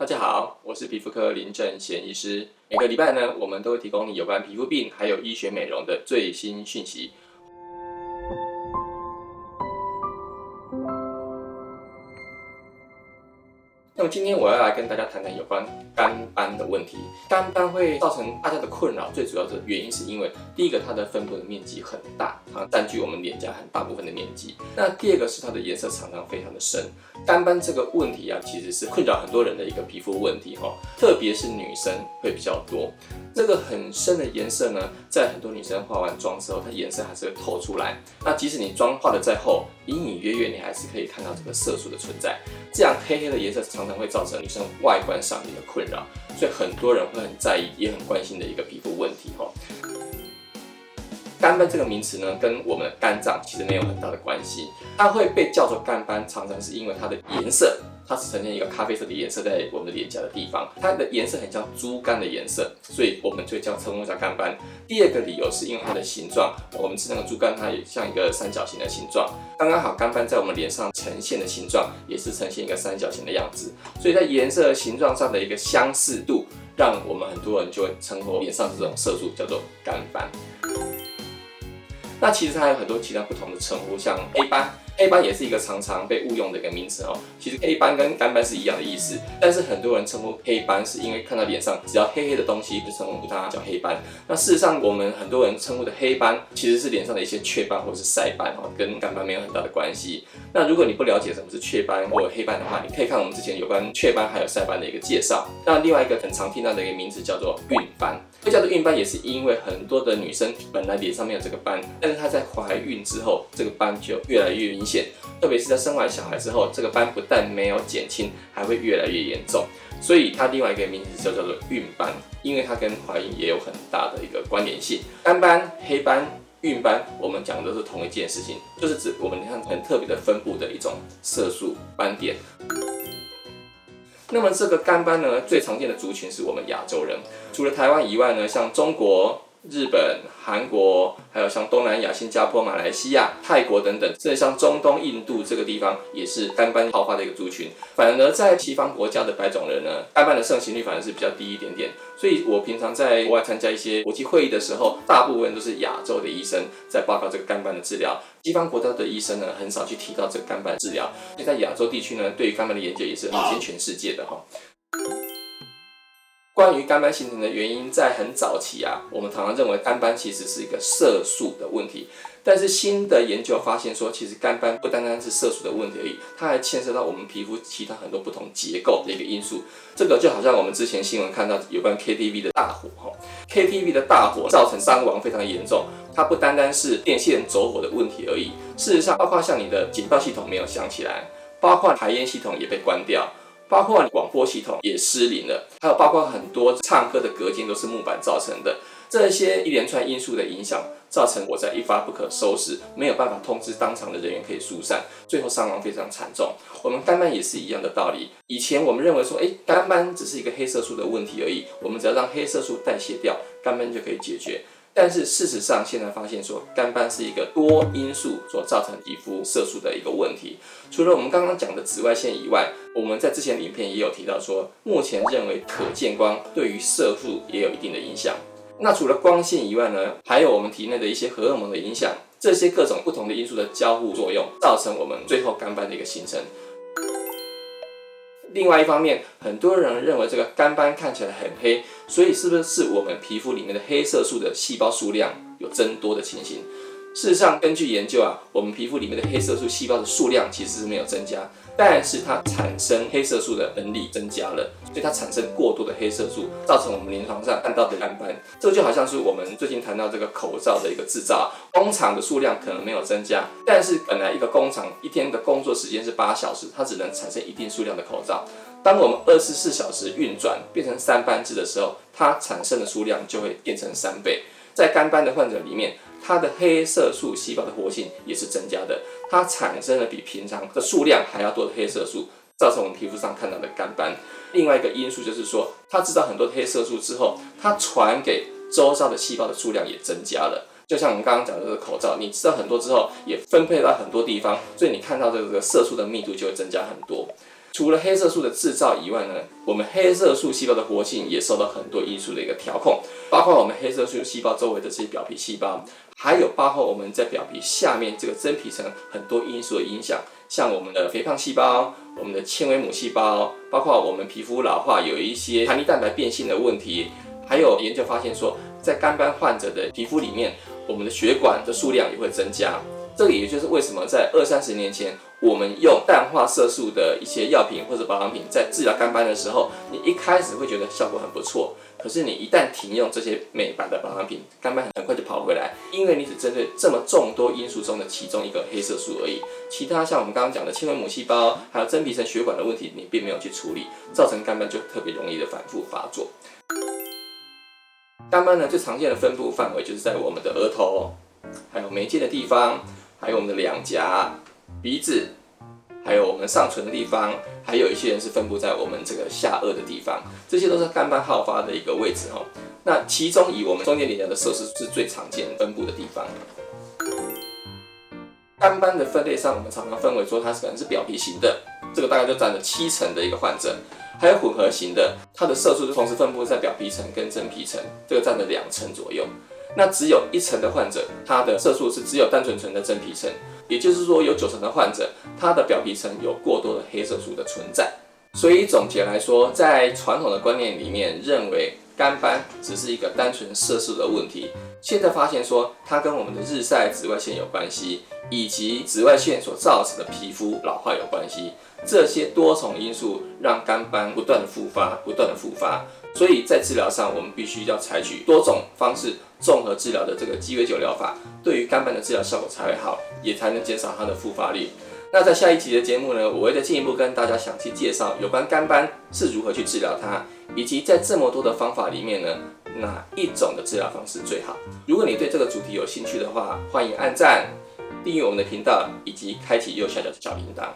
大家好，我是皮肤科林正贤医师。每个礼拜呢，我们都会提供你有关皮肤病还有医学美容的最新讯息。那么今天我要来跟大家谈谈有关肝斑的问题。肝斑会造成大家的困扰，最主要的原因是因为第一个，它的分布的面积很大，它占据我们脸颊很大部分的面积。那第二个是它的颜色常常非常的深。肝斑这个问题啊，其实是困扰很多人的一个皮肤问题哈，特别是女生会比较多。这个很深的颜色呢，在很多女生化完妆之后，它颜色还是会透出来。那即使你妆化的再厚，隐隐约约你还是可以看到这个色素的存在。这样黑黑的颜色常常会造成女生外观上面的困扰，所以很多人会很在意，也很关心的一个皮肤问题哈。肝斑这个名词呢，跟我们的肝脏其实没有很大的关系。它会被叫做肝斑，常常是因为它的颜色，它是呈现一个咖啡色的颜色在我们的脸颊的地方，它的颜色很像猪肝的颜色，所以我们就叫称呼叫肝斑。第二个理由是因为它的形状，我们吃那个猪肝，它也像一个三角形的形状，刚刚好肝斑在我们脸上呈现的形状也是呈现一个三角形的样子，所以在颜色形状上的一个相似度，让我们很多人就会称呼脸上这种色素叫做肝斑。那其实它有很多其他不同的称呼，像 A 班。黑斑也是一个常常被误用的一个名词哦。其实黑斑跟肝斑是一样的意思，但是很多人称呼黑斑是因为看到脸上只要黑黑的东西就称呼它叫黑斑。那事实上，我们很多人称呼的黑斑其实是脸上的一些雀斑或者是晒斑哦，跟肝斑没有很大的关系。那如果你不了解什么是雀斑或者黑斑的话，你可以看我们之前有关雀斑还有晒斑的一个介绍。那另外一个很常听到的一个名字叫做孕斑，会叫做孕斑也是因为很多的女生本来脸上没有这个斑，但是她在怀孕之后，这个斑就越来越明。特别是在生完小孩之后，这个斑不但没有减轻，还会越来越严重。所以它另外一个名字就叫做孕斑，因为它跟怀孕也有很大的一个关联性。肝斑、黑斑、孕斑，我们讲的都是同一件事情，就是指我们看很特别的分布的一种色素斑点。那么这个肝斑呢，最常见的族群是我们亚洲人，除了台湾以外呢，像中国。日本、韩国，还有像东南亚、新加坡、马来西亚、泰国等等，甚至像中东、印度这个地方，也是肝斑好发的一个族群。反而在西方国家的白种人呢，肝斑的盛行率反而是比较低一点点。所以我平常在国外参加一些国际会议的时候，大部分都是亚洲的医生在报告这个肝斑的治疗。西方国家的医生呢，很少去提到这个肝斑治疗。所以在亚洲地区呢，对于肝斑的研究也是领先全世界的哈。关于肝斑形成的原因，在很早期啊，我们常常认为肝斑其实是一个色素的问题。但是新的研究发现说，其实肝斑不单单是色素的问题而已，它还牵涉到我们皮肤其他很多不同结构的一个因素。这个就好像我们之前新闻看到有关 KTV 的大火哈，KTV 的大火造成伤亡非常严重，它不单单是电线走火的问题而已。事实上，包括像你的警报系统没有响起来，包括排烟系统也被关掉。包括广播系统也失灵了，还有包括很多唱歌的隔间都是木板造成的，这些一连串因素的影响，造成火灾一发不可收拾，没有办法通知当场的人员可以疏散，最后伤亡非常惨重。我们肝斑也是一样的道理，以前我们认为说，诶，肝斑只是一个黑色素的问题而已，我们只要让黑色素代谢掉，肝斑就可以解决。但是事实上，现在发现说，干斑是一个多因素所造成皮肤色素的一个问题。除了我们刚刚讲的紫外线以外，我们在之前影片也有提到说，目前认为可见光对于色素也有一定的影响。那除了光线以外呢，还有我们体内的一些荷尔蒙的影响，这些各种不同的因素的交互作用，造成我们最后干斑的一个形成。另外一方面，很多人认为这个干斑看起来很黑，所以是不是我们皮肤里面的黑色素的细胞数量有增多的情形？事实上，根据研究啊，我们皮肤里面的黑色素细胞的数量其实是没有增加，但是它产生黑色素的能力增加了，所以它产生过多的黑色素，造成我们临床上看到的肝斑。这就好像是我们最近谈到这个口罩的一个制造，工厂的数量可能没有增加，但是本来一个工厂一天的工作时间是八小时，它只能产生一定数量的口罩。当我们二十四小时运转变成三班制的时候，它产生的数量就会变成三倍。在肝斑的患者里面，它的黑色素细胞的活性也是增加的，它产生了比平常的数量还要多的黑色素，造成我们皮肤上看到的肝斑。另外一个因素就是说，它制造很多黑色素之后，它传给周遭的细胞的数量也增加了。就像我们刚刚讲的这个口罩，你制造很多之后，也分配到很多地方，所以你看到这个色素的密度就会增加很多。除了黑色素的制造以外呢，我们黑色素细胞的活性也受到很多因素的一个调控，包括我们黑色素细胞周围的这些表皮细胞，还有包括我们在表皮下面这个真皮层很多因素的影响，像我们的肥胖细胞、我们的纤维母细胞，包括我们皮肤老化有一些弹力蛋白变性的问题，还有研究发现说，在肝斑患者的皮肤里面，我们的血管的数量也会增加。这个也就是为什么在二三十年前，我们用淡化色素的一些药品或者保养品在治疗肝斑的时候，你一开始会觉得效果很不错。可是你一旦停用这些美白的保养品，肝斑很快就跑回来，因为你只针对这么众多因素中的其中一个黑色素而已。其他像我们刚刚讲的纤维母细胞，还有真皮层血管的问题，你并没有去处理，造成肝斑就特别容易的反复发作。肝斑呢，最常见的分布范围就是在我们的额头，还有眉间的地方。还有我们的两颊、鼻子，还有我们上唇的地方，还有一些人是分布在我们这个下颚的地方，这些都是肝斑好发的一个位置哈。那其中以我们中间脸颊的色素是最常见分布的地方。肝斑的分类上，我们常常分为说它是可能是表皮型的，这个大概就占了七成的一个患者，还有混合型的，它的色素是同时分布在表皮层跟真皮层，这个占了两成左右。那只有一成的患者，他的色素是只有单纯纯的真皮层，也就是说有九成的患者，他的表皮层有过多的黑色素的存在。所以总结来说，在传统的观念里面，认为干斑只是一个单纯色素的问题。现在发现说，它跟我们的日晒紫外线有关系，以及紫外线所造成的皮肤老化有关系。这些多重因素让肝斑不断的复发，不断的复发。所以在治疗上，我们必须要采取多种方式综合治疗的这个鸡尾酒疗法，对于肝斑的治疗效果才会好，也才能减少它的复发率。那在下一集的节目呢，我会再进一步跟大家详细介绍有关肝斑是如何去治疗它，以及在这么多的方法里面呢，哪一种的治疗方式最好。如果你对这个主题有兴趣的话，欢迎按赞、订阅我们的频道，以及开启右下角的小铃铛。